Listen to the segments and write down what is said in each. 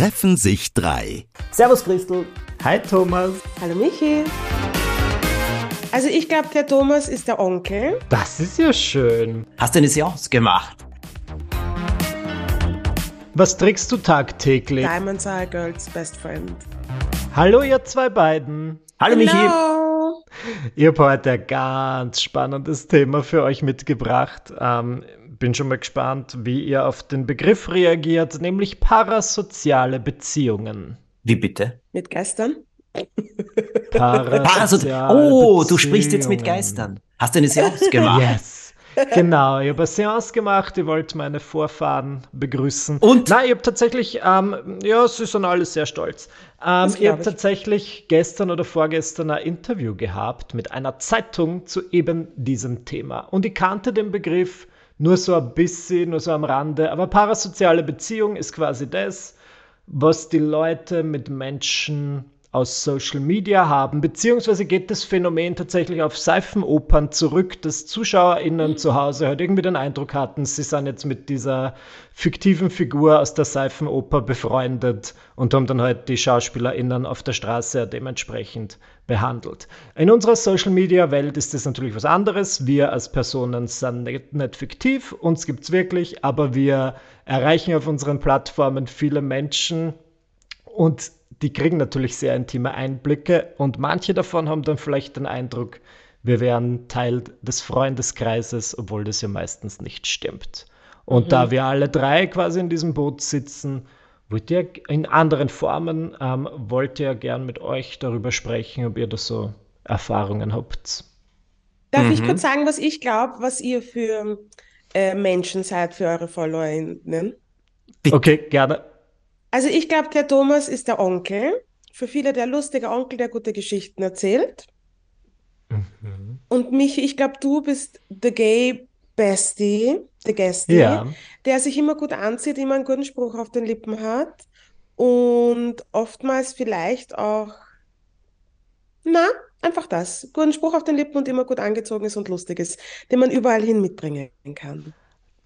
treffen sich drei. Servus Christel. Hi Thomas. Hallo Michi. Also ich glaube, der Thomas ist der Onkel. Das ist ja schön. Hast du eine Seance gemacht? Was trägst du tagtäglich? Diamonds are a girl's best friend. Hallo ihr zwei beiden. Hallo Michi. Hello. Ich habe heute ein ganz spannendes Thema für euch mitgebracht. Ähm, bin schon mal gespannt, wie ihr auf den Begriff reagiert, nämlich parasoziale Beziehungen. Wie bitte? Mit Geistern? Parasoziale Oh, du sprichst jetzt mit. Geistern. Hast du eine Seance gemacht? Yes. Genau, ich habe eine Seance gemacht, ich wollte meine Vorfahren begrüßen. Und? Nein, ich habe tatsächlich, ähm, ja, sie sind alle sehr stolz. Ähm, ich habe ich. tatsächlich gestern oder vorgestern ein Interview gehabt mit einer Zeitung zu eben diesem Thema. Und ich kannte den Begriff nur so ein bisschen, nur so am Rande. Aber parasoziale Beziehung ist quasi das, was die Leute mit Menschen aus Social Media haben, beziehungsweise geht das Phänomen tatsächlich auf Seifenopern zurück, dass ZuschauerInnen zu Hause halt irgendwie den Eindruck hatten, sie sind jetzt mit dieser fiktiven Figur aus der Seifenoper befreundet und haben dann halt die SchauspielerInnen auf der Straße dementsprechend behandelt. In unserer Social Media Welt ist das natürlich was anderes. Wir als Personen sind nicht, nicht fiktiv, uns gibt's wirklich, aber wir erreichen auf unseren Plattformen viele Menschen, und die kriegen natürlich sehr intime Einblicke und manche davon haben dann vielleicht den Eindruck, wir wären Teil des Freundeskreises, obwohl das ja meistens nicht stimmt. Und da wir alle drei quasi in diesem Boot sitzen, wollt ihr in anderen Formen, ähm, wollt ihr gern mit euch darüber sprechen, ob ihr da so Erfahrungen habt. Darf ich kurz sagen, was ich glaube, was ihr für äh, Menschen seid, für eure FollowerInnen? Okay, gerne. Also ich glaube, der Thomas ist der Onkel. Für viele der lustige Onkel, der gute Geschichten erzählt. Und Michi, ich glaube, du bist the gay Bestie, the Guestie, Ja. der sich immer gut anzieht, immer einen guten Spruch auf den Lippen hat und oftmals vielleicht auch, na, einfach das, guten Spruch auf den Lippen und immer gut angezogen ist und lustig ist, den man überall hin mitbringen kann.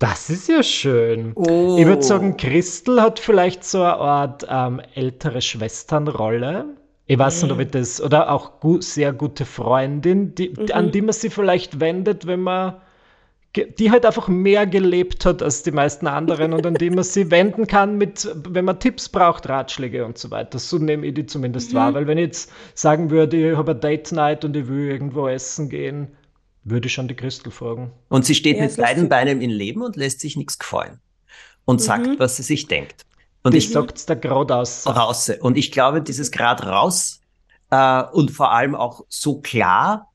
Das ist ja schön. Oh. Ich würde sagen, Christel hat vielleicht so eine Art ähm, ältere Schwesternrolle. Ich weiß nicht, ob ich das, oder auch gu sehr gute Freundin, die, die- an die man sich vielleicht wendet, wenn man, die halt einfach mehr gelebt hat als die meisten anderen und an die man sie wenden kann, mit, wenn man Tipps braucht, Ratschläge und so weiter. So nehme ich die zumindest wahr. Weil wenn ich jetzt sagen würde, ich habe eine Date Night und ich will irgendwo essen gehen, würde ich schon die Christel fragen. Und sie steht Ja, mit beiden. Beinen im Leben und lässt sich nichts gefallen. Und sagt, Mhm. was sie sich denkt. Und Ich ich sag's da gerade aus. raus. Und ich glaube, dieses Grad raus äh, und vor allem auch so klar,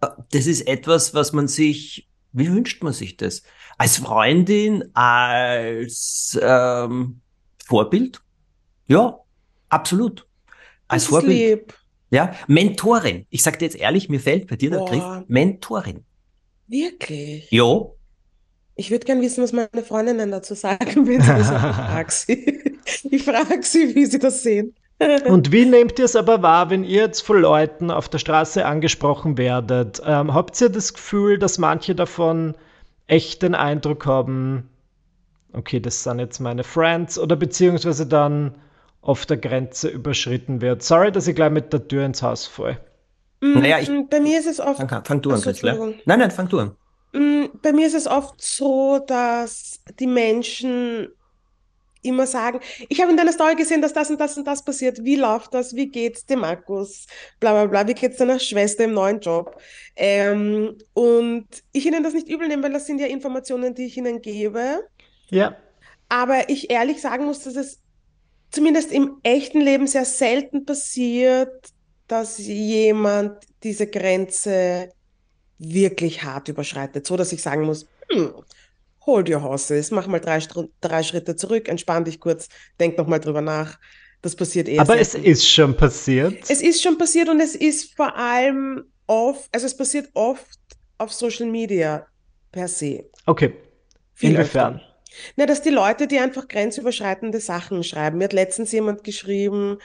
äh, das ist etwas, was man sich, wie wünscht man sich das? Als Freundin, als ähm, Vorbild? Ja, absolut. Als Das ist Vorbild. lieb. Ja, Mentorin. Ich sag dir jetzt ehrlich, mir fällt bei dir der Boah. Griff Mentorin. Wirklich. Jo, Ich würde gern wissen, was meine Freundinnen dazu sagen, wenn sie das sagen. Ich frage sie. Ich frage sie, wie sie das sehen. Und wie nehmt ihr es aber wahr, wenn ihr jetzt von Leuten auf der Straße angesprochen werdet? Ähm, habt ihr das Gefühl, dass manche davon echt den Eindruck haben, okay, das sind jetzt meine Friends, oder beziehungsweise dann auf der Grenze überschritten wird? Sorry, dass ich gleich mit der Tür ins Haus falle. Naja, ich- Mm, Bei mir ist es oft, fang, fang du an, Ach so, Künstler. Entschuldigung. Nein, nein, fang du an. mm, bei mir ist es oft so, dass die Menschen immer sagen, ich habe in deiner Story gesehen, dass das und das und das passiert. Wie läuft das? Wie geht's dem Markus? Bla bla bla. Wie geht's deiner Schwester im neuen Job? Ähm, und ich ihnen das nicht übel nehme, weil das sind ja Informationen, die ich ihnen gebe. Ja. Aber ich ehrlich sagen muss, dass es zumindest im echten Leben sehr selten passiert, dass jemand diese Grenze wirklich hart überschreitet, so dass ich sagen muss, hm, hold your horses, mach mal drei, drei Schritte zurück, entspann dich kurz, denk noch mal drüber nach. Das passiert eher Aber es selten. ist schon passiert. Es ist schon passiert und es ist vor allem oft, also es passiert oft auf Social Media per se. okay. Viel Inwiefern? öfter. Na, dass die Leute, die einfach grenzüberschreitende Sachen schreiben. Mir hat letztens jemand geschrieben,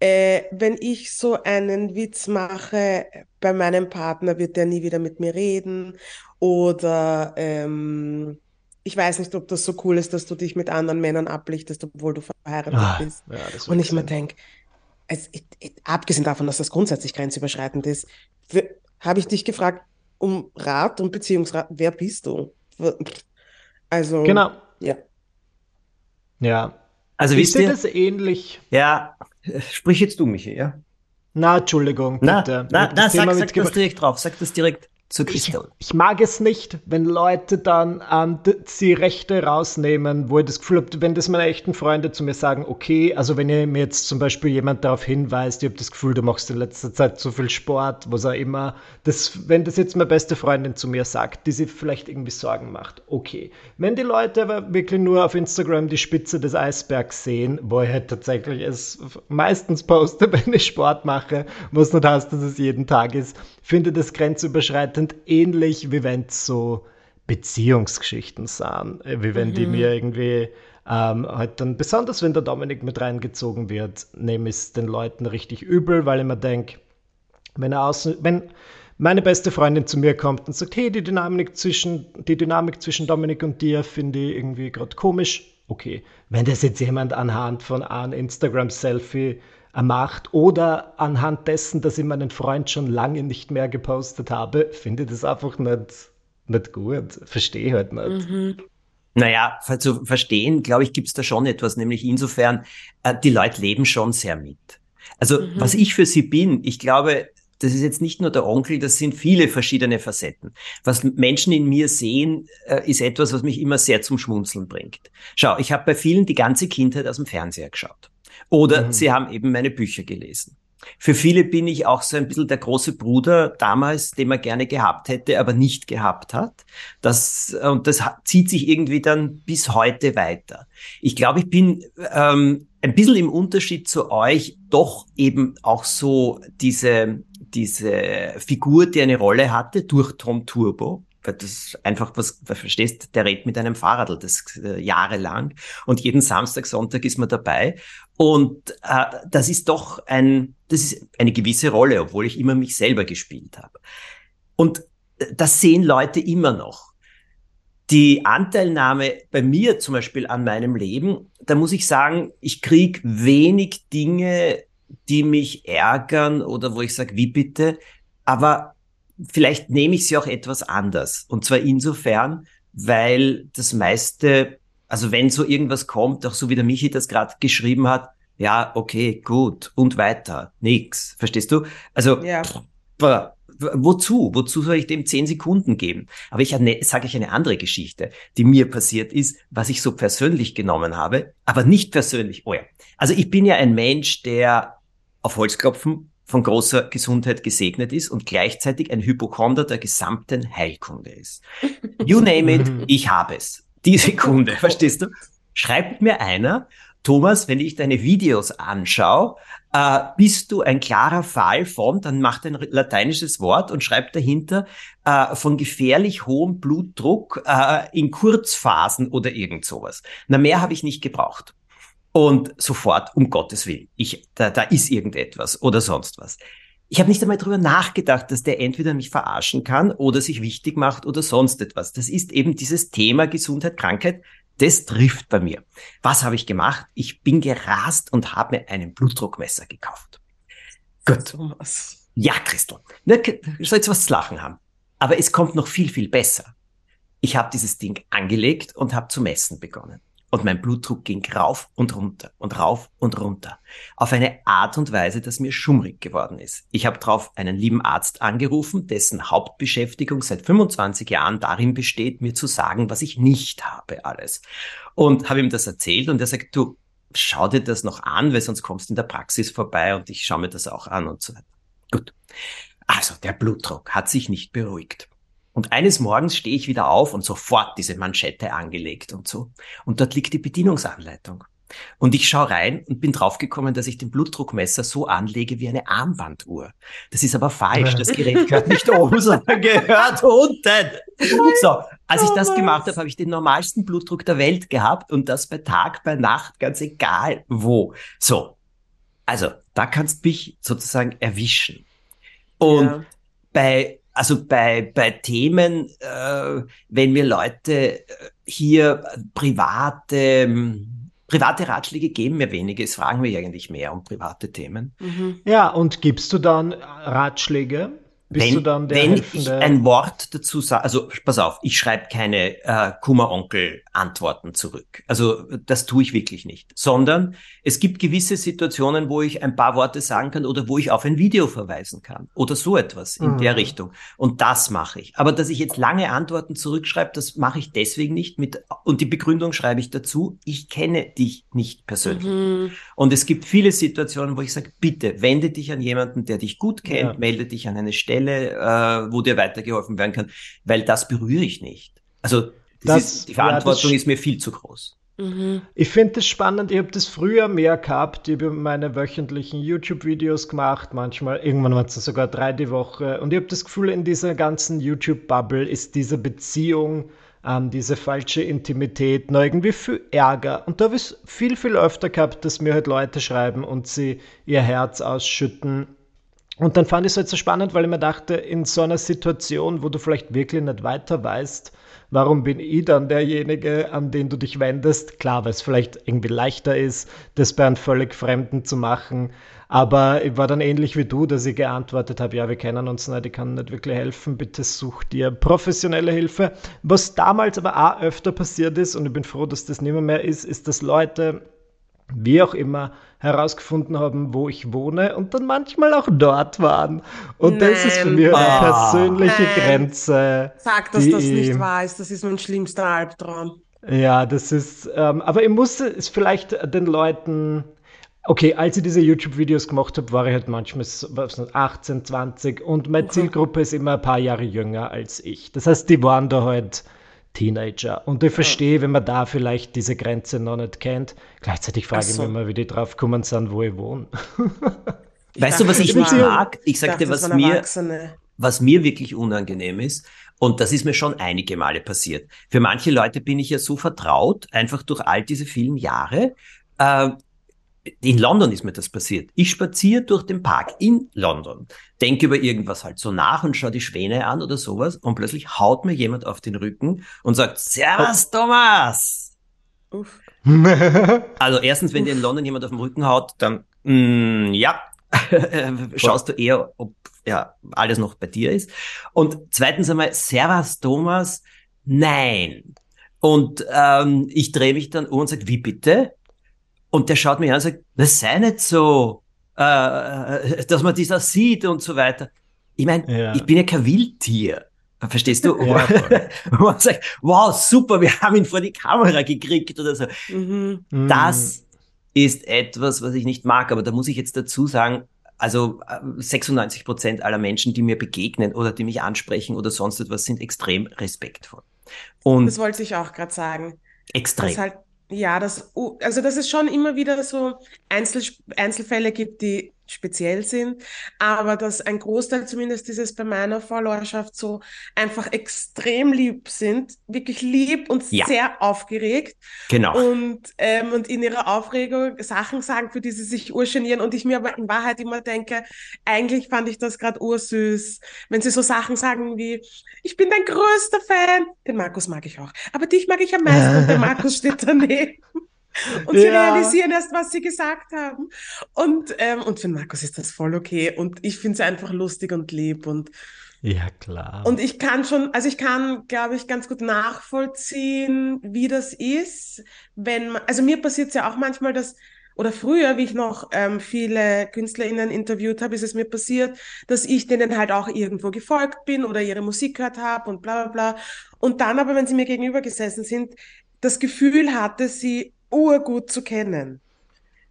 äh, wenn ich so einen Witz mache bei meinem Partner, wird der nie wieder mit mir reden. Oder ähm, ich weiß nicht, ob das so cool ist, dass du dich mit anderen Männern ablichtest, obwohl du verheiratet Ah, bist. ja, Und ich mir denke, ich, abgesehen davon, dass das grundsätzlich grenzüberschreitend ist, habe ich dich gefragt um Rat und Beziehungsrat. Wer bist du? Also, Genau. ja. Ja. Also Ich wisst sehe ihr, das ähnlich. ja, sprich jetzt du, Michi, ja? Na, Entschuldigung, Na, bitte. na, na das Thema sag, sag das direkt drauf, sag das direkt zu Ich, Christel. ich mag es nicht, wenn Leute dann ähm, die Rechte rausnehmen, wo ich das Gefühl habe, wenn das meine echten Freunde zu mir sagen, okay, also wenn ihr mir jetzt zum Beispiel jemand darauf hinweist, ich habe das Gefühl, du machst in letzter Zeit zu viel Sport, was auch immer, das, wenn das jetzt meine beste Freundin zu mir sagt, die sich vielleicht irgendwie Sorgen macht, okay. Wenn die Leute aber wirklich nur auf Instagram die Spitze des Eisbergs sehen, wo ich halt tatsächlich es meistens poste, wenn ich Sport mache, was nicht heißt, dass es jeden Tag ist, finde das grenzüberschreitend ähnlich, wie wenn es so Beziehungsgeschichten sind, wie wenn die mir irgendwie ähm, halt dann, besonders wenn der Dominik mit reingezogen wird, nehme ich es den Leuten richtig übel, weil ich mir denke, wenn er außen, wenn meine beste Freundin zu mir kommt und sagt, hey, die Dynamik zwischen, die Dynamik zwischen Dominik und dir finde ich irgendwie gerade komisch, okay. Wenn das jetzt jemand anhand von einem Instagram-Selfie macht oder anhand dessen, dass ich meinen Freund schon lange nicht mehr gepostet habe, finde ich das einfach nicht, nicht gut. Verstehe halt nicht. Naja, ver- zu verstehen, glaube ich, gibt's da schon etwas, nämlich insofern, äh, die Leute leben schon sehr mit. Also, Mhm. was ich für sie bin, ich glaube, das ist jetzt nicht nur der Onkel, das sind viele verschiedene Facetten. Was Menschen in mir sehen, äh, ist etwas, was mich immer sehr zum Schmunzeln bringt. Schau, ich habe bei vielen die ganze Kindheit aus dem Fernseher geschaut. Oder Mhm. sie haben eben meine Bücher gelesen. Für viele bin ich auch so ein bisschen der große Bruder damals, den man gerne gehabt hätte, aber nicht gehabt hat. Das, und das zieht sich irgendwie dann bis heute weiter. Ich glaube, ich bin ähm, ein bisschen im Unterschied zu euch doch eben auch so diese, diese Figur, die eine Rolle hatte durch Tom Turbo. Weil das einfach was, was verstehst, der redet mit einem Fahrradl das äh, jahrelang und jeden Samstag, Sonntag ist man dabei. Und äh, das ist doch ein, das ist eine gewisse Rolle, obwohl ich immer mich selber gespielt habe. Und äh, das sehen Leute immer noch. Die Anteilnahme bei mir zum Beispiel an meinem Leben, da muss ich sagen, ich krieg wenig Dinge, die mich ärgern oder wo ich sage, wie bitte, aber vielleicht nehme ich sie auch etwas anders. Und zwar insofern, weil das meiste, also wenn so irgendwas kommt, auch so wie der Michi das gerade geschrieben hat, ja, okay, gut, und weiter, nix. Verstehst du? Also, Ja. wozu? Wozu soll ich dem zehn Sekunden geben? Aber ich sage euch eine andere Geschichte, die mir passiert ist, was ich so persönlich genommen habe, aber nicht persönlich. Oh ja. Also ich bin ja ein Mensch, der auf Holzklopfen von großer Gesundheit gesegnet ist und gleichzeitig ein Hypochonder der gesamten Heilkunde ist. You name it, ich habe es. Die Sekunde, verstehst du? Schreibt mir einer, Thomas, wenn ich deine Videos anschaue, äh, bist du ein klarer Fall von, dann macht ein lateinisches Wort und schreibt dahinter äh, von gefährlich hohem Blutdruck äh, in Kurzphasen oder irgend sowas. Na, mehr habe ich nicht gebraucht. Und sofort, um Gottes Willen, ich, da, da ist irgendetwas oder sonst was. Ich habe nicht einmal drüber nachgedacht, dass der entweder mich verarschen kann oder sich wichtig macht oder sonst etwas. Das ist eben dieses Thema Gesundheit, Krankheit. Das trifft bei mir. Was habe ich gemacht? Ich bin gerast und habe mir einen Blutdruckmesser gekauft. Gut. Thomas. Ja, Christel. Na, k- soll jetzt was zu lachen haben. Aber es kommt noch viel, viel besser. Ich habe dieses Ding angelegt und habe zu messen begonnen. Und mein Blutdruck ging rauf und runter und rauf und runter. Auf eine Art und Weise, dass mir schummrig geworden ist. Ich habe darauf einen lieben Arzt angerufen, dessen Hauptbeschäftigung seit 25 Jahren darin besteht, mir zu sagen, was ich nicht habe alles. Und habe ihm das erzählt und er sagt, du, schau dir das noch an, weil sonst kommst du in der Praxis vorbei und ich schaue mir das auch an und so weiter. Gut. Also der Blutdruck hat sich nicht beruhigt. Und eines Morgens stehe ich wieder auf und sofort diese Manschette angelegt und so. Und dort liegt die Bedienungsanleitung. Und ich schaue rein und bin draufgekommen, dass ich den Blutdruckmesser so anlege wie eine Armbanduhr. Das ist aber falsch. Das Gerät gehört nicht oben, sondern gehört unten. So, als ich das gemacht habe, habe ich den normalsten Blutdruck der Welt gehabt und das bei Tag, bei Nacht, ganz egal wo. So, also da kannst du mich sozusagen erwischen. Und Ja. bei also bei, bei Themen, äh, wenn mir Leute äh, hier private, ähm, private Ratschläge geben, mir wenige, es fragen wir eigentlich mehr um private Themen. Mhm. Ja, und gibst du dann Ratschläge? Bist wenn, du dann der wenn ich ein Wort dazu sage, also pass auf, ich schreibe keine äh, Kummeronkel-Antworten zurück. Also das tue ich wirklich nicht. Sondern es gibt gewisse Situationen, wo ich ein paar Worte sagen kann oder wo ich auf ein Video verweisen kann oder so etwas in mhm. der Richtung. Und das mache ich. Aber dass ich jetzt lange Antworten zurückschreibe, das mache ich deswegen nicht mit, und die Begründung schreibe ich dazu, ich kenne dich nicht persönlich. Mhm. Und es gibt viele Situationen, wo ich sage, bitte wende dich an jemanden, der dich gut kennt, ja. melde dich an eine Stelle, Stelle, äh, wo dir weitergeholfen werden kann, weil das berühre ich nicht. Also das, das ist, die Verantwortung ja, ist mir viel zu groß. Mhm. Ich finde es spannend, ich habe das früher mehr gehabt, ich habe meine wöchentlichen YouTube-Videos gemacht, manchmal, irgendwann waren es sogar drei die Woche und ich habe das Gefühl, in dieser ganzen YouTube-Bubble ist diese Beziehung, ähm, diese falsche Intimität noch irgendwie viel Ärger und da habe ich es viel, viel öfter gehabt, dass mir halt Leute schreiben und sie ihr Herz ausschütten und dann fand ich es halt so spannend, weil ich mir dachte, in so einer Situation, wo du vielleicht wirklich nicht weiter weißt, warum bin ich dann derjenige, an den du dich wendest? Klar, weil es vielleicht irgendwie leichter ist, das bei einem völlig Fremden zu machen. Aber ich war dann ähnlich wie du, dass ich geantwortet habe, ja, wir kennen uns nicht, ich kann nicht wirklich helfen, bitte such dir professionelle Hilfe. Was damals aber auch öfter passiert ist, und ich bin froh, dass das nicht mehr, mehr ist, ist, dass Leute wie auch immer, herausgefunden haben, wo ich wohne und dann manchmal auch dort waren. Und Nein. das ist für mich eine persönliche Nein. Grenze. Sag, dass das nicht wahr ist. Das ist mein schlimmster Albtraum. Ja, das ist, ähm, aber ich musste es vielleicht den Leuten, okay, als ich diese YouTube-Videos gemacht habe, war ich halt manchmal 18, 20 und meine okay. Zielgruppe ist immer ein paar Jahre jünger als ich. Das heißt, die waren da halt Teenager. Und ich verstehe, wenn man da vielleicht diese Grenze noch nicht kennt. Gleichzeitig frage so. ich mich immer, wie die drauf gekommen sind, wo ich wohne. weißt du, was ich nicht mag? Ich sagte, was mir, was mir wirklich unangenehm ist, und das ist mir schon einige Male passiert. Für manche Leute bin ich ja so vertraut, einfach durch all diese vielen Jahre. Äh, in London ist mir das passiert. Ich spaziere durch den Park in London, denke über irgendwas halt so nach und schaue die Schwäne an oder sowas und plötzlich haut mir jemand auf den Rücken und sagt, Servus oh. Thomas! Uff. also erstens, wenn dir in London jemand auf den Rücken haut, dann mm, ja, schaust du eher, ob ja alles noch bei dir ist. Und zweitens einmal, Servus Thomas, nein. Und ähm, ich drehe mich dann um und sage, wie bitte? Und der schaut mich an und sagt, das sei nicht so, äh, dass man dieser sieht und so weiter. Ich meine, ja. ich bin ja kein Wildtier. Verstehst du? Ja, man sagt, wow, super, wir haben ihn vor die Kamera gekriegt oder so. Mhm. Das ist etwas, was ich nicht mag. Aber da muss ich jetzt dazu sagen, also 96 äh, Prozent aller Menschen, die mir begegnen oder die mich ansprechen oder sonst etwas, sind extrem respektvoll. Und das wollte ich auch gerade sagen. Extrem. Das halt ja, das, also dass es schon immer wieder so Einzel, Einzelfälle gibt, die speziell sind, aber dass ein Großteil zumindest dieses bei meiner Followerschaft so einfach extrem lieb sind, wirklich lieb und ja. sehr aufgeregt. Genau. Und, ähm, und in ihrer Aufregung Sachen sagen, für die sie sich urgenieren und ich mir aber in Wahrheit immer denke, eigentlich fand ich das gerade ursüß, wenn sie so Sachen sagen wie, ich bin dein größter Fan. Den Markus mag ich auch, aber dich mag ich am meisten und der Markus steht daneben. Und sie ja. realisieren erst, was sie gesagt haben. Und, ähm, und für Markus ist das voll okay. Und ich finde es einfach lustig und lieb. Und, ja, klar. Und ich kann schon, also ich kann, glaube ich, ganz gut nachvollziehen, wie das ist, wenn man, also mir passiert es ja auch manchmal, dass, oder früher, wie ich noch ähm, viele KünstlerInnen interviewt habe, ist es mir passiert, dass ich denen halt auch irgendwo gefolgt bin oder ihre Musik gehört habe und bla bla bla. Und dann aber, wenn sie mir gegenüber gesessen sind, das Gefühl hatte, sie urgut zu kennen.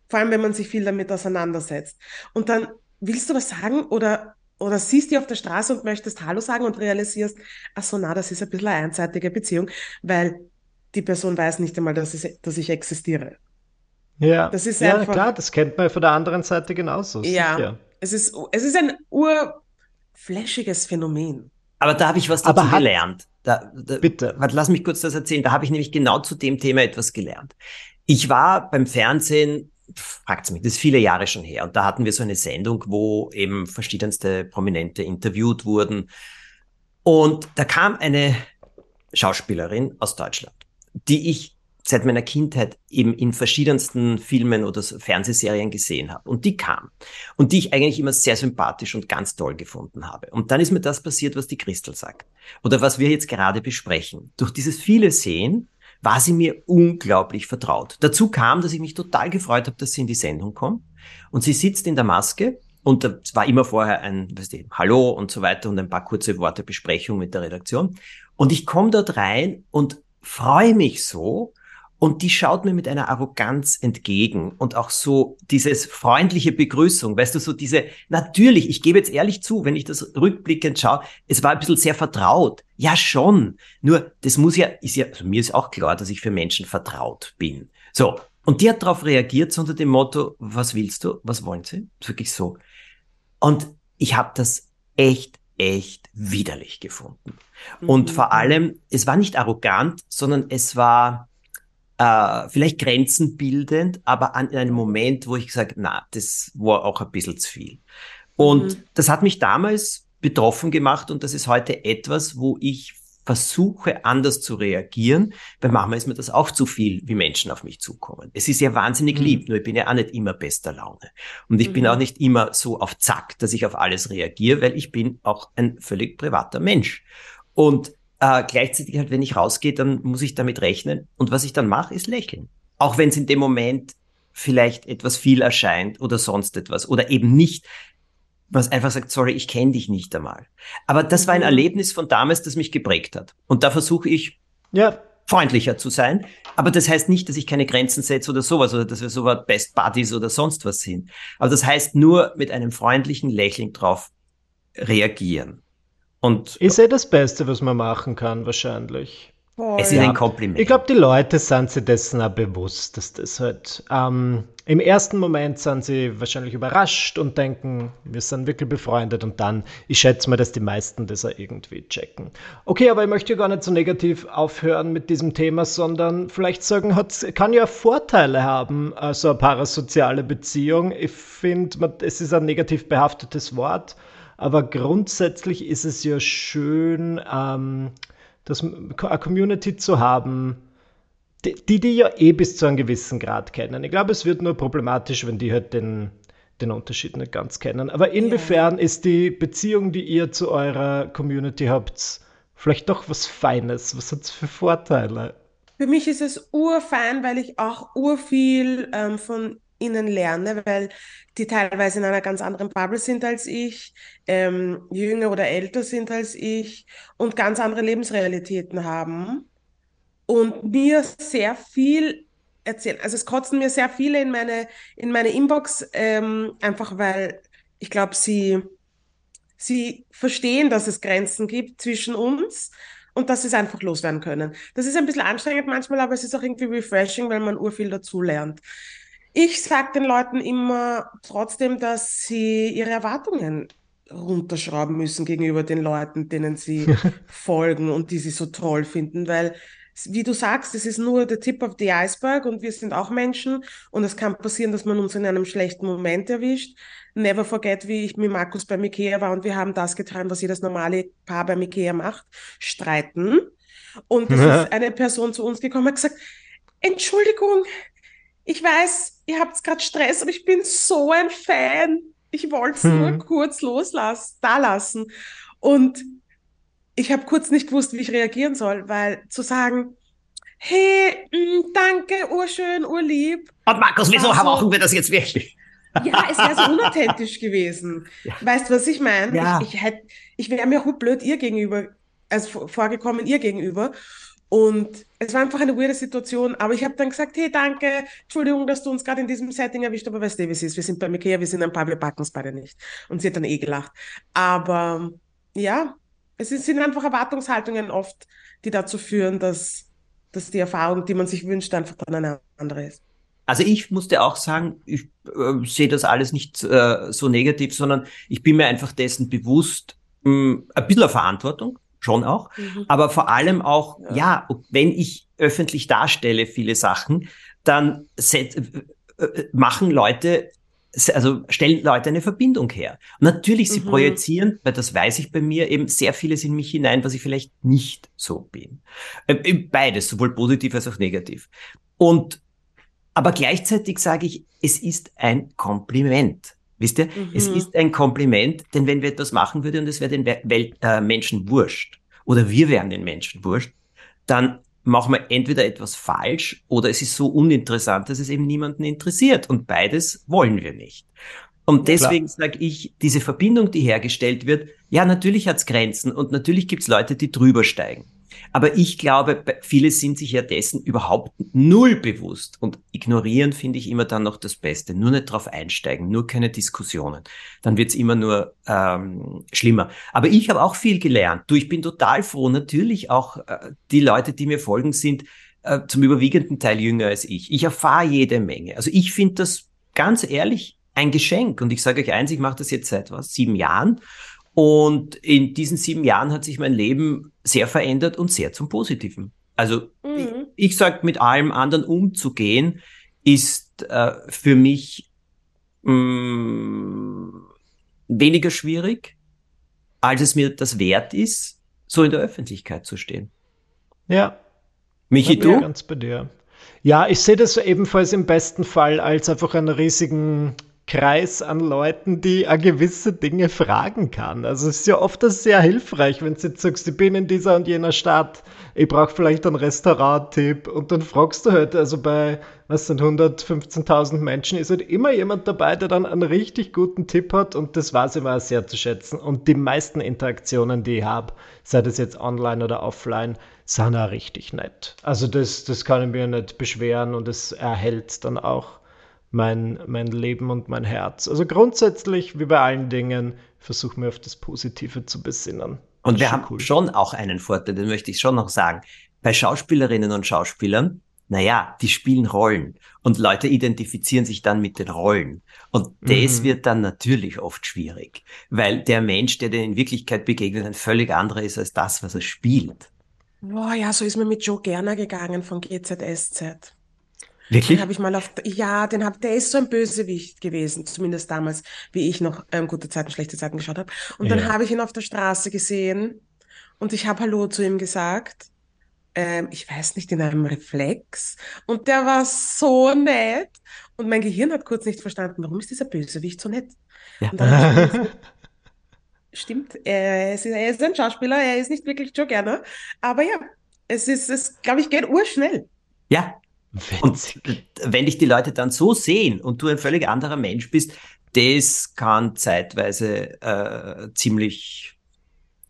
Vor allem, wenn man sich viel damit auseinandersetzt. Und dann willst du was sagen oder, oder siehst du auf der Straße und möchtest Hallo sagen und realisierst, ach so, na, das ist ein bisschen eine einseitige Beziehung, weil die Person weiß nicht einmal, dass ich, dass ich existiere. Ja, das ist ja einfach, klar, das kennt man von der anderen Seite genauso. Ja, sicher. es ist, es ist ein urflashiges Phänomen. Aber da habe ich was dazu gelernt. Da, da, Bitte. Warte, lass mich kurz das erzählen. Da habe ich nämlich genau zu dem Thema etwas gelernt. Ich war beim Fernsehen, fragt's mich, das ist viele Jahre schon her. Und da hatten wir so eine Sendung, wo eben verschiedenste Prominente interviewt wurden. Und da kam eine Schauspielerin aus Deutschland, die ich seit meiner Kindheit eben in verschiedensten Filmen oder Fernsehserien gesehen habe. Und die kam. Und die ich eigentlich immer sehr sympathisch und ganz toll gefunden habe. Und dann ist mir das passiert, was die Christel sagt. Oder was wir jetzt gerade besprechen. Durch dieses viele Sehen war sie mir unglaublich vertraut. Dazu kam, dass ich mich total gefreut habe, dass sie in die Sendung kommt. Und sie sitzt in der Maske und es war immer vorher ein, weißt du, Hallo und so weiter und ein paar kurze Worte Besprechung mit der Redaktion. Und ich komme dort rein und freue mich so, und die schaut mir mit einer Arroganz entgegen und auch so dieses freundliche Begrüßung, weißt du, so diese, natürlich, ich gebe jetzt ehrlich zu, wenn ich das rückblickend schaue, es war ein bisschen sehr vertraut. Ja, schon. Nur, das muss ja, ist ja, also mir ist auch klar, dass ich für Menschen vertraut bin. So. Und die hat darauf reagiert, so unter dem Motto, was willst du? Was wollen sie? Wirklich so. Und ich habe das echt, echt widerlich gefunden. Und mhm. vor allem, es war nicht arrogant, sondern es war, äh, vielleicht grenzenbildend, aber an in einem Moment, wo ich gesagt, na, das war auch ein bisschen zu viel. Und mhm. das hat mich damals betroffen gemacht und das ist heute etwas, wo ich versuche anders zu reagieren, weil manchmal ist mir das auch zu viel, wie Menschen auf mich zukommen. Es ist ja wahnsinnig mhm. lieb, nur ich bin ja auch nicht immer bester Laune. Und ich mhm. bin auch nicht immer so auf Zack, dass ich auf alles reagiere, weil ich bin auch ein völlig privater Mensch. Und äh, gleichzeitig halt, wenn ich rausgehe, dann muss ich damit rechnen. Und was ich dann mache, ist lächeln. Auch wenn es in dem Moment vielleicht etwas viel erscheint oder sonst etwas oder eben nicht, was einfach sagt, sorry, ich kenne dich nicht einmal. Aber das war ein mhm. Erlebnis von damals, das mich geprägt hat. Und da versuche ich, ja. freundlicher zu sein. Aber das heißt nicht, dass ich keine Grenzen setze oder sowas oder dass wir sowas Best Buddies oder sonst was sind. Aber das heißt nur mit einem freundlichen Lächeln drauf reagieren. Und ist eh das Beste, was man machen kann, wahrscheinlich. Es ist ja. ein Kompliment. Ich glaube, die Leute sind sich dessen auch bewusst, dass das halt. Ähm, Im ersten Moment sind sie wahrscheinlich überrascht und denken, wir sind wirklich befreundet und dann, ich schätze mal, dass die meisten das auch irgendwie checken. Okay, aber ich möchte gar nicht so negativ aufhören mit diesem Thema, sondern vielleicht sagen, kann ja Vorteile haben, äh, so eine parasoziale Beziehung. Ich finde, es ist ein negativ behaftetes Wort. Aber grundsätzlich ist es ja schön, ähm, das, eine Community zu haben, die, die die ja eh bis zu einem gewissen Grad kennen. Ich glaube, es wird nur problematisch, wenn die halt den, den Unterschied nicht ganz kennen. Aber inwiefern ja. ist die Beziehung, die ihr zu eurer Community habt, vielleicht doch was Feines? Was hat es für Vorteile? Für mich ist es urfein, weil ich auch urviel ähm, von ihnen lerne, weil die teilweise in einer ganz anderen Bubble sind als ich, ähm, jünger oder älter sind als ich und ganz andere Lebensrealitäten haben und mir sehr viel erzählen. Also es kotzen mir sehr viele in meine, in meine Inbox, ähm, einfach weil ich glaube, sie, sie verstehen, dass es Grenzen gibt zwischen uns und dass sie es einfach loswerden können. Das ist ein bisschen anstrengend manchmal, aber es ist auch irgendwie refreshing, weil man urviel dazu lernt. Ich sage den Leuten immer trotzdem, dass sie ihre Erwartungen runterschrauben müssen gegenüber den Leuten, denen sie folgen und die sie so toll finden, weil wie du sagst, es ist nur der Tip of the Iceberg und wir sind auch Menschen und es kann passieren, dass man uns in einem schlechten Moment erwischt. Never forget, wie ich mit Markus beim Ikea war und wir haben das getan, was jedes normale Paar beim Ikea macht, streiten. Und es ist eine Person zu uns gekommen und hat gesagt, Entschuldigung, ich weiß, ihr habt gerade Stress, aber ich bin so ein Fan. Ich wollte es hm. nur kurz loslassen, da lassen. Und ich habe kurz nicht gewusst, wie ich reagieren soll, weil zu sagen, hey, mh, mm, danke, urschön, urlieb. Und Markus, wieso also, machen wir das jetzt wirklich? Ja, es wäre so unauthentisch gewesen. Ja. Weißt du, was ich meine? Ja. Ich, ich, ich wäre mir auch blöd ihr gegenüber, also vorgekommen ihr gegenüber. Und es war einfach eine weirde Situation, aber ich habe dann gesagt, hey, danke, Entschuldigung, dass du uns gerade in diesem Setting erwischt, aber weißt du, wie es ist, wir sind bei Ikea, wir sind ein paar, wir packen es beide nicht. Und sie hat dann eh gelacht. Aber ja, es sind einfach Erwartungshaltungen oft, die dazu führen, dass, dass die Erfahrung, die man sich wünscht, einfach dann eine andere ist. Also ich musste auch sagen, ich äh, sehe das alles nicht äh, so negativ, sondern ich bin mir einfach dessen bewusst, mh, hm, ein bisschen Verantwortung schon auch, mhm. aber vor allem auch, ja. ja, wenn ich öffentlich darstelle viele Sachen, dann set, äh, äh, machen Leute also stellen Leute eine Verbindung her. natürlich, sie mhm. projizieren, weil das weiß ich bei mir, eben sehr vieles in mich hinein, was ich vielleicht nicht so bin. Äh, beides, sowohl positiv als auch negativ. Und aber gleichzeitig sage ich, es ist ein Kompliment. Wisst ihr? Mhm. Es ist ein Kompliment, denn wenn wir etwas machen würden und es wäre den Welt, äh, Menschen wurscht, oder wir wären den Menschen wurscht, dann machen wir entweder etwas falsch oder es ist so uninteressant, dass es eben niemanden interessiert. Und beides wollen wir nicht. Und deswegen sage ich, diese Verbindung, die hergestellt wird, ja, natürlich hat's Grenzen und natürlich gibt's Leute, die drüber steigen. Aber ich glaube, viele sind sich ja dessen überhaupt null bewusst und ignorieren finde ich immer dann noch das Beste. Nur nicht drauf einsteigen, nur keine Diskussionen. Dann wird's immer nur ähm, schlimmer. Aber ich habe auch viel gelernt. Du, ich bin total froh. Natürlich auch äh, die Leute, die mir folgen, sind äh, zum überwiegenden Teil jünger als ich. Ich erfahre jede Menge. Also ich finde das ganz ehrlich ein Geschenk. Und ich sage euch eins, ich mache das jetzt seit was, sieben Jahren. Und in diesen sieben Jahren hat sich mein Leben sehr verändert und sehr zum Positiven. Also mhm. ich, ich sage, mit allem anderen umzugehen, ist äh, für mich mh, mm, weniger schwierig, als es mir das wert ist, so in der Öffentlichkeit zu stehen. Ja. Michi, du? Ganz bei dir. Ja, ich sehe das ebenfalls im besten Fall als einfach einen riesigen Kreis an Leuten, die an gewisse Dinge fragen kann. Also es ist ja oft sehr hilfreich, wenn du jetzt sagst, ich bin in dieser und jener Stadt, ich brauche vielleicht einen Restaurant-Tipp und dann fragst du halt, also bei, was sind 115.000 Menschen, ist halt immer jemand dabei, der dann einen richtig guten Tipp hat und das weiß ich mal sehr zu schätzen. Und die meisten Interaktionen, die ich habe, sei das jetzt online oder offline, sind auch richtig nett. Also das, das kann ich mir nicht beschweren und es erhält dann auch mein, mein Leben und mein Herz. Also grundsätzlich, wie bei allen Dingen, versuche mir auf das Positive zu besinnen. Und wir haben cool. schon auch einen Vorteil, den möchte ich schon noch sagen. Bei Schauspielerinnen und Schauspielern, naja, die spielen Rollen und Leute identifizieren sich dann mit den Rollen. Und das mhm. wird dann natürlich oft schwierig, weil der Mensch, der dir in Wirklichkeit begegnet, ein völlig anderer ist als das, was er spielt. Boah, ja, so ist mir mit Joe Gerner gegangen von GZSZ. Wirklich? Den habe ich mal auf, ja, den hab, der ist so ein Bösewicht gewesen, zumindest damals, wie ich noch ähm, gute Zeiten, schlechte Zeiten geschaut habe. Und ja. dann habe ich ihn auf der Straße gesehen und ich habe Hallo zu ihm gesagt. Ähm, ich weiß nicht, in einem Reflex. Und der war so nett. Und mein Gehirn hat kurz nicht verstanden, warum ist dieser Bösewicht so nett? Ja. Gesagt, Stimmt, er ist, er ist ein Schauspieler, er ist nicht wirklich Joe Gerner. Aber ja, es ist, es, glaube ich, geht urschnell. Ja, und wenn dich die Leute dann so sehen und du ein völlig anderer Mensch bist, das kann zeitweise äh, ziemlich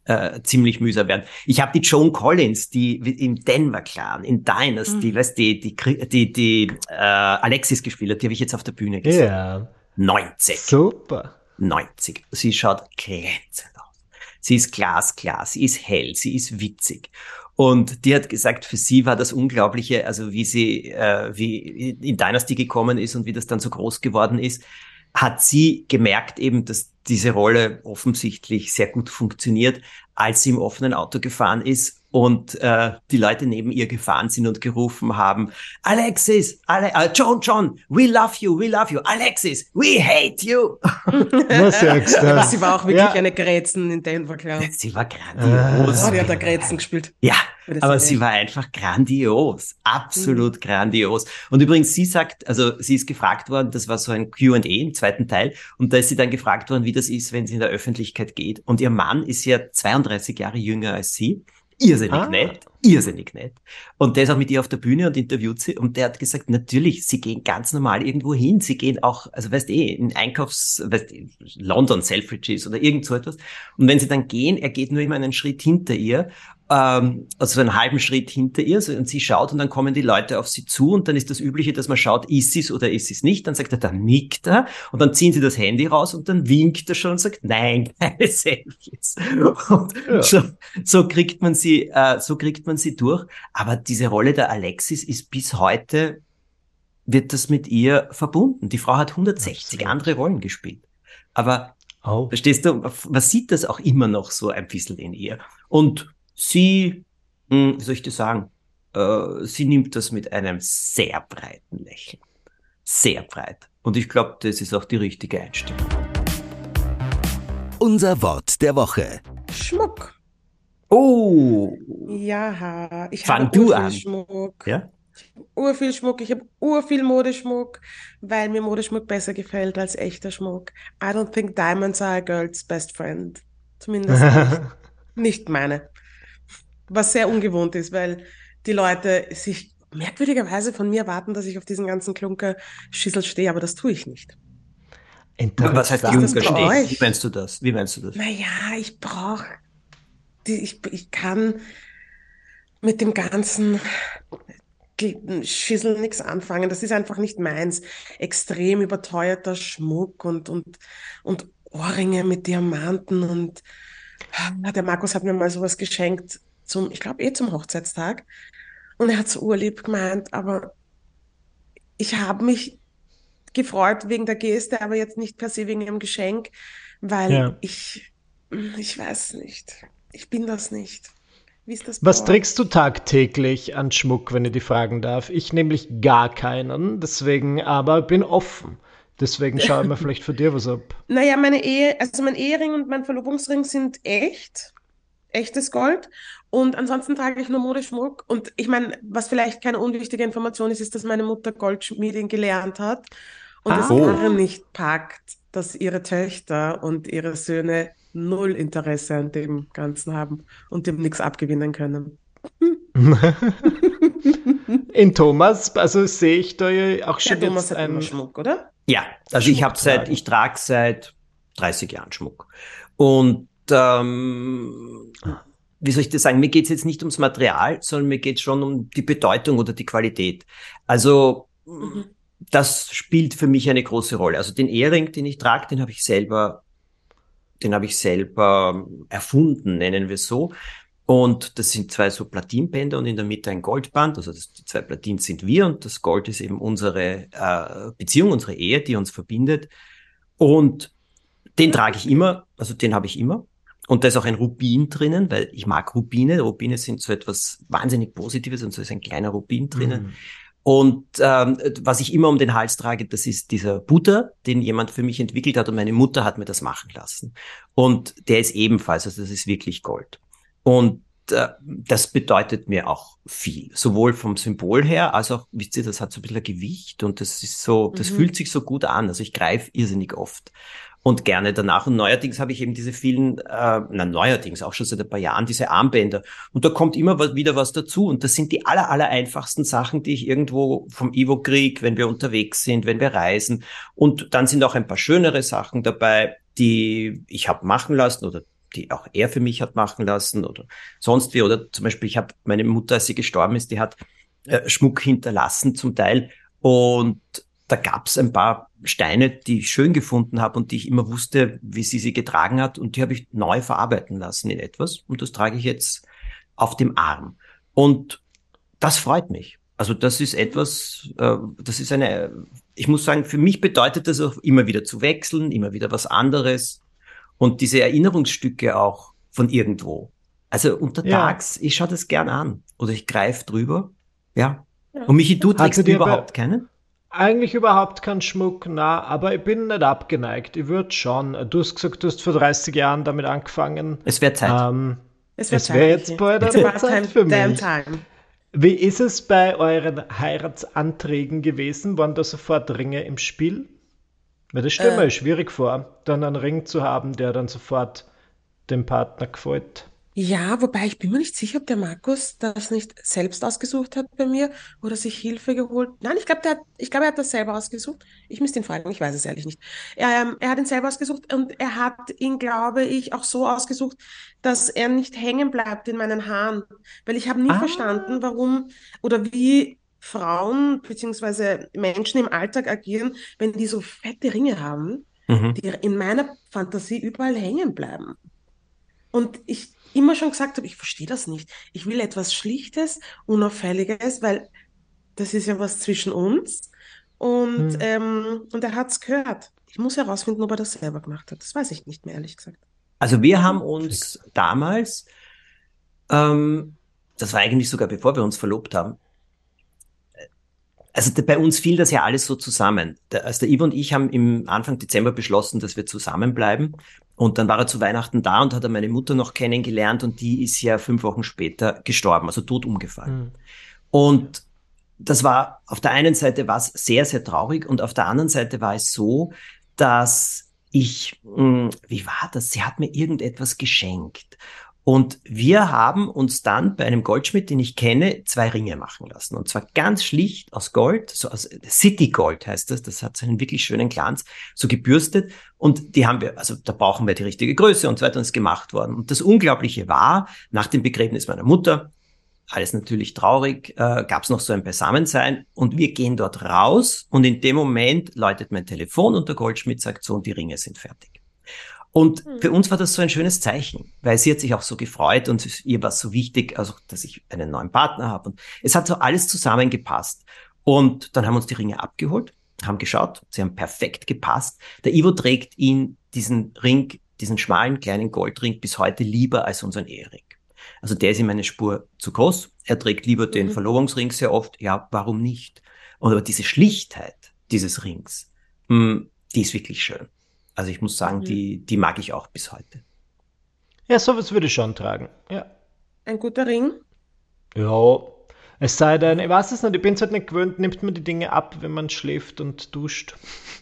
äh, ziemlich mühsam werden. Ich habe die Joan Collins, die im Denver Clan, in Dynasty, mhm. weißt die, die, die, die äh, Alexis gespielt hat, die habe ich jetzt auf der Bühne gesehen. Ja. 90. Super. 90. Sie schaut glänzend aus. Sie ist glasklar, sie ist hell, sie ist witzig. Und die hat gesagt, für sie war das Unglaubliche, also wie sie, äh, wie in Dynasty gekommen ist und wie das dann so groß geworden ist, hat sie gemerkt eben, dass diese Rolle offensichtlich sehr gut funktioniert, als sie im offenen Auto gefahren ist und äh, die Leute neben ihr gefahren sind und gerufen haben, Alexis, Ale uh, John, John, we love you, we love you, Alexis, we hate you. Was sagst du? Sie war auch wirklich ja. eine Grätzen in Denver, klar. Sie war grandios. Oh, die hat da Grätzen gespielt. Ja, aber sie war einfach grandios, absolut mhm. grandios. Und übrigens, sie sagt, also sie ist gefragt worden, das war so ein Q&A im zweiten Teil, und da ist sie dann gefragt worden, wie das ist, wenn sie in der Öffentlichkeit geht. Und ihr Mann ist ja 32 Jahre jünger als sie irrsinnig ah. nett, irrsinnig nett. Und der ist auch mit ihr auf der Bühne und interviewt sie und der hat gesagt, natürlich, sie gehen ganz normal irgendwo hin. Sie gehen auch, also weißt eh, in Einkaufs, weißt eh, London, Selfridges oder irgend so etwas. Und wenn sie dann gehen, er geht nur immer einen Schritt hinter ihr ähm, also so einen halben Schritt hinter ihr und sie schaut und dann kommen die Leute auf sie zu und dann ist das Übliche, dass man schaut, ist sie es oder ist sie es nicht. Dann sagt er, dann nickt er und dann ziehen sie das Handy raus und dann winkt er schon und sagt, nein, keine Selfies. Und ja. so, so kriegt man sie, äh, so kriegt man sie durch. Aber diese Rolle der Alexis ist bis heute wird das mit ihr verbunden. Die Frau hat 160 Absolut. andere Rollen gespielt. Aber oh. verstehst du, man sieht das auch immer noch so ein bisschen in ihr. Und Sie, hm, wie soll ich das sagen, äh, sie nimmt das mit einem sehr breiten Lächeln. Sehr breit. Und ich glaube, das ist auch die richtige Einstellung. Unser Wort der Woche. Schmuck. Oh, Ja, ich Fang habe du an. Schmuck. ja. Urviel Schmuck. Ich habe urviel Modeschmuck, weil mir Modeschmuck besser gefällt als echter Schmuck. I don't think diamonds are a girl's best friend. Zumindest nicht, nicht meine. Was sehr ungewohnt ist, weil die Leute sich merkwürdigerweise von mir erwarten, dass ich auf diesen ganzen Klunker-Schissel stehe, aber das tue ich nicht. Was heißt stehen? euch? Wie meinst du das? Wie meinst du das? Naja, ich brauche, ich, ich kann mit dem ganzen Schissel nichts anfangen. Das ist einfach nicht meins. Extrem überteuerter Schmuck und, und, und Ohrringe mit Diamanten und ah, der Markus hat mir mal sowas geschenkt zum, ich glaube eh zum Hochzeitstag. Und er hat so urlieb gemeint, aber ich habe mich gefreut wegen der Geste, aber jetzt nicht per se wegen dem Geschenk, weil Ja. ich, ich weiß nicht. Ich bin das nicht. Wie ist das bei Was trägst du tagtäglich an Schmuck, wenn ich die fragen darf? Ich nämlich gar keinen, deswegen aber bin offen. Deswegen schaue ich mir vielleicht für dir was ab. Naja, meine Ehe, also mein Ehering und mein Verlobungsring sind echt, echtes Gold. Und ansonsten trage ich nur Modeschmuck. Und ich meine, was vielleicht keine unwichtige Information ist, ist, dass meine Mutter Goldschmiedin gelernt hat und es Ah. darin nicht packt, dass ihre Töchter und ihre Söhne null Interesse an dem Ganzen haben und dem nichts abgewinnen können. In Thomas, also sehe ich da ja auch schon Thomas jetzt hat immer ein. Schmuck, oder? Ja, also ich Schmuck habe seit, ich trage seit 30 Jahren Schmuck. Und ähm, wie soll ich das sagen? Mir geht's jetzt nicht ums Material, sondern mir geht's schon um die Bedeutung oder die Qualität. Also Mhm. das spielt für mich eine große Rolle. Also den Ehering, den ich trage, den habe ich selber, den habe ich selber erfunden, nennen wir es so. Und das sind zwei so Platinbänder und in der Mitte ein Goldband. Also das, die zwei Platinen sind wir und das Gold ist eben unsere äh, Beziehung, unsere Ehe, die uns verbindet. Und den trage ich immer, also den habe ich immer. Und da ist auch ein Rubin drinnen, weil ich mag Rubine. Rubine sind so etwas wahnsinnig Positives und so ist ein kleiner Rubin drinnen. Mhm. Und ähm, was ich immer um den Hals trage, das ist dieser Butter, den jemand für mich entwickelt hat und meine Mutter hat mir das machen lassen. Und der ist ebenfalls, also das ist wirklich Gold. Und äh, das bedeutet mir auch viel, sowohl vom Symbol her, als auch, wisst ihr, das hat so ein bisschen Gewicht und das ist so, das Mhm. fühlt sich so gut an. Also ich greife irrsinnig oft und gerne danach. Und neuerdings habe ich eben diese vielen, äh, na neuerdings auch schon seit ein paar Jahren, diese Armbänder. Und da kommt immer was, wieder was dazu. Und das sind die aller, aller einfachsten Sachen, die ich irgendwo vom Ivo krieg, wenn wir unterwegs sind, wenn wir reisen. Und dann sind auch ein paar schönere Sachen dabei, die ich habe machen lassen oder die auch er für mich hat machen lassen oder sonst wie. Oder zum Beispiel, ich habe meine Mutter, als sie gestorben ist, die hat äh, Schmuck hinterlassen zum Teil. Und da gab's ein paar Steine, die ich schön gefunden habe und die ich immer wusste, wie sie sie getragen hat. Und die habe ich neu verarbeiten lassen in etwas. Und das trage ich jetzt auf dem Arm. Und das freut mich. Also das ist etwas, äh, das ist eine, ich muss sagen, für mich bedeutet das auch immer wieder zu wechseln, immer wieder was anderes. Und diese Erinnerungsstücke auch von irgendwo. Also untertags, ich schaue das gern an. Oder ich greife drüber. Ja. Ja. Und Michi, du trägst überhaupt keinen? Eigentlich überhaupt kein Schmuck, na, aber ich bin nicht abgeneigt. Ich würde schon. Du hast gesagt, du hast vor 30 Jahren damit angefangen. Es wäre Zeit. Ähm, Es wird Es wär Zeit, jetzt bald eine Zeit time, für mich. time. wie ist es bei euren Heiratsanträgen gewesen? Waren da sofort Ringe im Spiel? Weil das stelle ich Äh. mir schwierig vor, dann einen Ring zu haben, der dann sofort dem Partner gefällt. Ja, wobei ich bin mir nicht sicher, ob der Markus das nicht selbst ausgesucht hat bei mir oder sich Hilfe geholt. Nein, ich glaube, der hat, ich glaube, er hat das selber ausgesucht. Ich müsste ihn fragen, ich weiß es ehrlich nicht. Er, ähm, er hat ihn selber ausgesucht und er hat ihn, glaube ich, auch so ausgesucht, dass er nicht hängen bleibt in meinen Haaren. Weil ich habe nie Ah. verstanden, warum oder wie Frauen beziehungsweise Menschen im Alltag agieren, wenn die so fette Ringe haben Mhm. die in meiner Fantasie überall hängen bleiben. Und ich immer schon gesagt habe, ich verstehe das nicht. Ich will etwas Schlichtes, Unauffälliges, weil das ist ja was zwischen uns. Und, Hm. ähm, und er hat es gehört. Ich muss herausfinden, ob er das selber gemacht hat. Das weiß ich nicht mehr, ehrlich gesagt. Also wir haben uns damals, ähm, das war eigentlich sogar bevor wir uns verlobt haben, also bei uns fiel das ja alles so zusammen. Also der Ivo und ich haben im Anfang Dezember beschlossen, dass wir zusammenbleiben. Und dann war er zu Weihnachten da und hat er meine Mutter noch kennengelernt und die ist ja fünf Wochen später gestorben, also tot umgefallen. Mhm. Und das war auf der einen Seite war es sehr, sehr traurig und auf der anderen Seite war es so, dass ich, hm, wie war das? Sie hat mir irgendetwas geschenkt. Und wir haben uns dann bei einem Goldschmied, den ich kenne, zwei Ringe machen lassen. Und zwar ganz schlicht aus Gold, so aus City Gold heißt das. Das hat so einen wirklich schönen Glanz, so gebürstet. Und die haben wir, also da brauchen wir die richtige Größe und so weiter und ist gemacht worden. Und das Unglaubliche war, nach dem Begräbnis meiner Mutter, alles natürlich traurig, äh, gab es noch so ein Beisammensein und wir gehen dort raus und in dem Moment läutet mein Telefon und der Goldschmied sagt so und die Ringe sind fertig. Und mhm. für uns war das so ein schönes Zeichen, weil sie hat sich auch so gefreut und ihr war so wichtig, also dass ich einen neuen Partner habe. Und es hat so alles zusammengepasst. Und dann haben wir uns die Ringe abgeholt, haben geschaut, sie haben perfekt gepasst. Der Ivo trägt ihn, diesen Ring, diesen schmalen kleinen Goldring bis heute lieber als unseren Ehering. Also der ist ihm eine Spur zu groß. Er trägt lieber den mhm. Verlobungsring sehr oft. Ja, warum nicht? Und aber diese Schlichtheit dieses Rings, mh, hm, die ist wirklich schön. Also ich muss sagen, mhm. die, die mag ich auch bis heute. Ja, sowas würde ich schon tragen. Ja. Ein guter Ring? Ja. Es sei denn, ich weiß es nicht, ich bin es halt nicht gewöhnt, nimmt man die Dinge ab, wenn man schläft und duscht.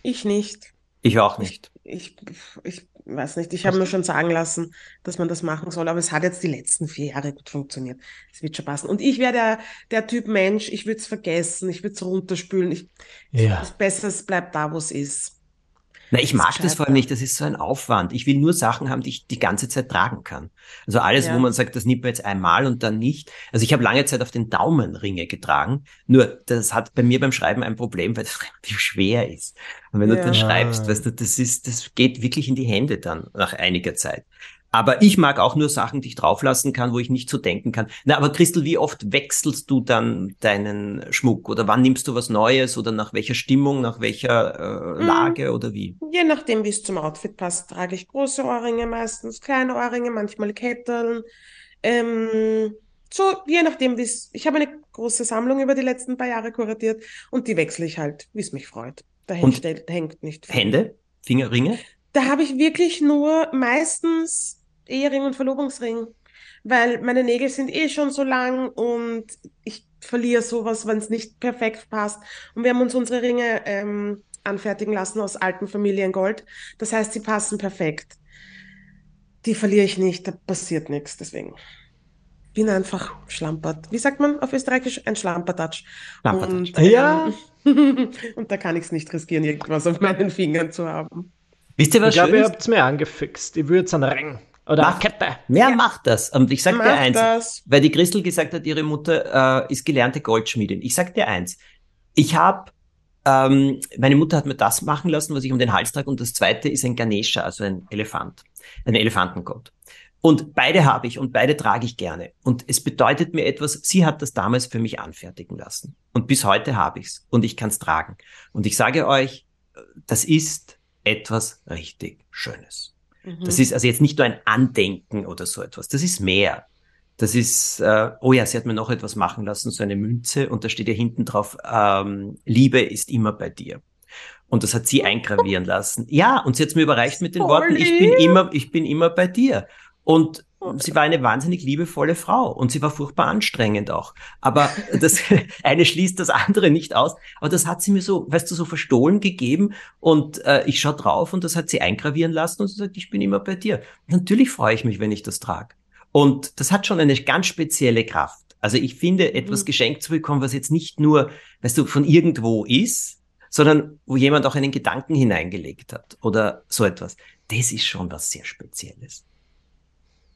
Ich nicht. Ich auch nicht. Ich, ich, ich weiß nicht, ich habe mir schon sagen lassen, dass man das machen soll, aber es hat jetzt die letzten vier Jahre gut funktioniert. Es wird schon passen. Und ich wäre der, der Typ Mensch, ich würde es vergessen, ich würde es runterspülen. Ich, ja. Besser, es bleibt da, wo es ist. Na, ich mag das vor allem nicht. Das ist so ein Aufwand. Ich will nur Sachen haben, die ich die ganze Zeit tragen kann. Also alles, ja. wo man sagt, das nimmt man jetzt einmal und dann nicht. Also ich habe lange Zeit auf den Daumen Ringe getragen. Nur das hat bei mir beim Schreiben ein Problem, weil das relativ schwer ist. Und wenn ja. du dann schreibst, weißt du, das ist, das geht wirklich in die Hände dann nach einiger Zeit. Aber ich mag auch nur Sachen, die ich drauflassen kann, wo ich nicht so denken kann. Na, aber Christel, wie oft wechselst du dann deinen Schmuck? Oder wann nimmst du was Neues? Oder nach welcher Stimmung, nach welcher äh, hm. Lage oder wie? Je nachdem, wie es zum Outfit passt, trage ich große Ohrringe meistens, kleine Ohrringe, manchmal Ketteln. Ähm, so, je nachdem, wie es. Ich habe eine große Sammlung über die letzten paar Jahre kuratiert und die wechsle ich halt, wie es mich freut. Da hängt, hängt nicht viel. Hände? Fingerringe? Da habe ich wirklich nur meistens Ehering und Verlobungsring, weil meine Nägel sind eh schon so lang und ich verliere sowas, wenn es nicht perfekt passt. Und wir haben uns unsere Ringe ähm, anfertigen lassen aus alten Familiengold. Das heißt, sie passen perfekt. Die verliere ich nicht, da passiert nichts. Deswegen bin einfach schlampert. Wie sagt man auf Österreichisch? Ein Schlampertatsch. Und, ähm, ja. und da kann ich es nicht riskieren, irgendwas auf meinen Fingern zu haben. Wisst ihr was Ich glaube, ihr habt es mir angefixt. Ich würde es an Ring. Oder Mach, Kette. Wer ja. macht das? Und ich sag Mach dir eins, das. weil die Christel gesagt hat, ihre Mutter äh, ist gelernte Goldschmiedin. Ich sag dir eins, ich habe, ähm, meine Mutter hat mir das machen lassen, was ich um den Hals trage, und das zweite ist ein Ganesha, also ein Elefant, ein Elefantengott. Und beide habe ich und beide trage ich gerne. Und es bedeutet mir etwas, sie hat das damals für mich anfertigen lassen. Und bis heute habe ich's und ich kann's tragen. Und ich sage euch, das ist etwas richtig Schönes. Das mhm. ist also jetzt nicht nur ein Andenken oder so etwas. Das ist mehr. Das ist, äh, oh ja, sie hat mir noch etwas machen lassen, so eine Münze, und da steht ja hinten drauf, ähm, Liebe ist immer bei dir. Und das hat sie eingravieren lassen. Ja, und sie hat es mir überreicht mit den Worten, ich bin immer, ich bin immer bei dir. Und sie war eine wahnsinnig liebevolle Frau und sie war furchtbar anstrengend auch. Aber das eine schließt das andere nicht aus. Aber das hat sie mir so, weißt du, so verstohlen gegeben und äh, ich schaue drauf und das hat sie eingravieren lassen und sie sagt, ich bin immer bei dir. natürlich freue ich mich, wenn ich das trage. Und das hat schon eine ganz spezielle Kraft. Also ich finde, etwas mhm. geschenkt zu bekommen, was jetzt nicht nur, weißt du, von irgendwo ist, sondern wo jemand auch einen Gedanken hineingelegt hat oder so etwas. Das ist schon was sehr Spezielles.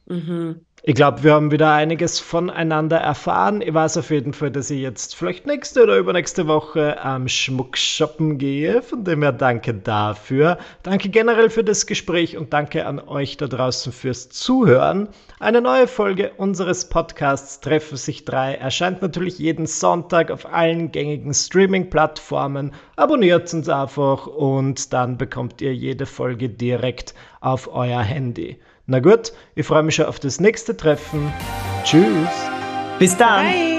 Mhm. Ich glaube, wir haben wieder einiges voneinander erfahren. Ich weiß auf jeden Fall, dass ich jetzt vielleicht nächste oder übernächste Woche am Schmuck shoppen gehe. Von dem her danke dafür. Danke generell für das Gespräch und danke an euch da draußen fürs Zuhören. Eine neue Folge unseres Podcasts Treffen sich drei erscheint natürlich jeden Sonntag auf allen gängigen Streaming-Plattformen. Abonniert uns einfach und dann bekommt ihr jede Folge direkt auf euer Handy. Na gut, ich freue mich schon auf das nächste Treffen. Tschüss. Bis dann. Bye.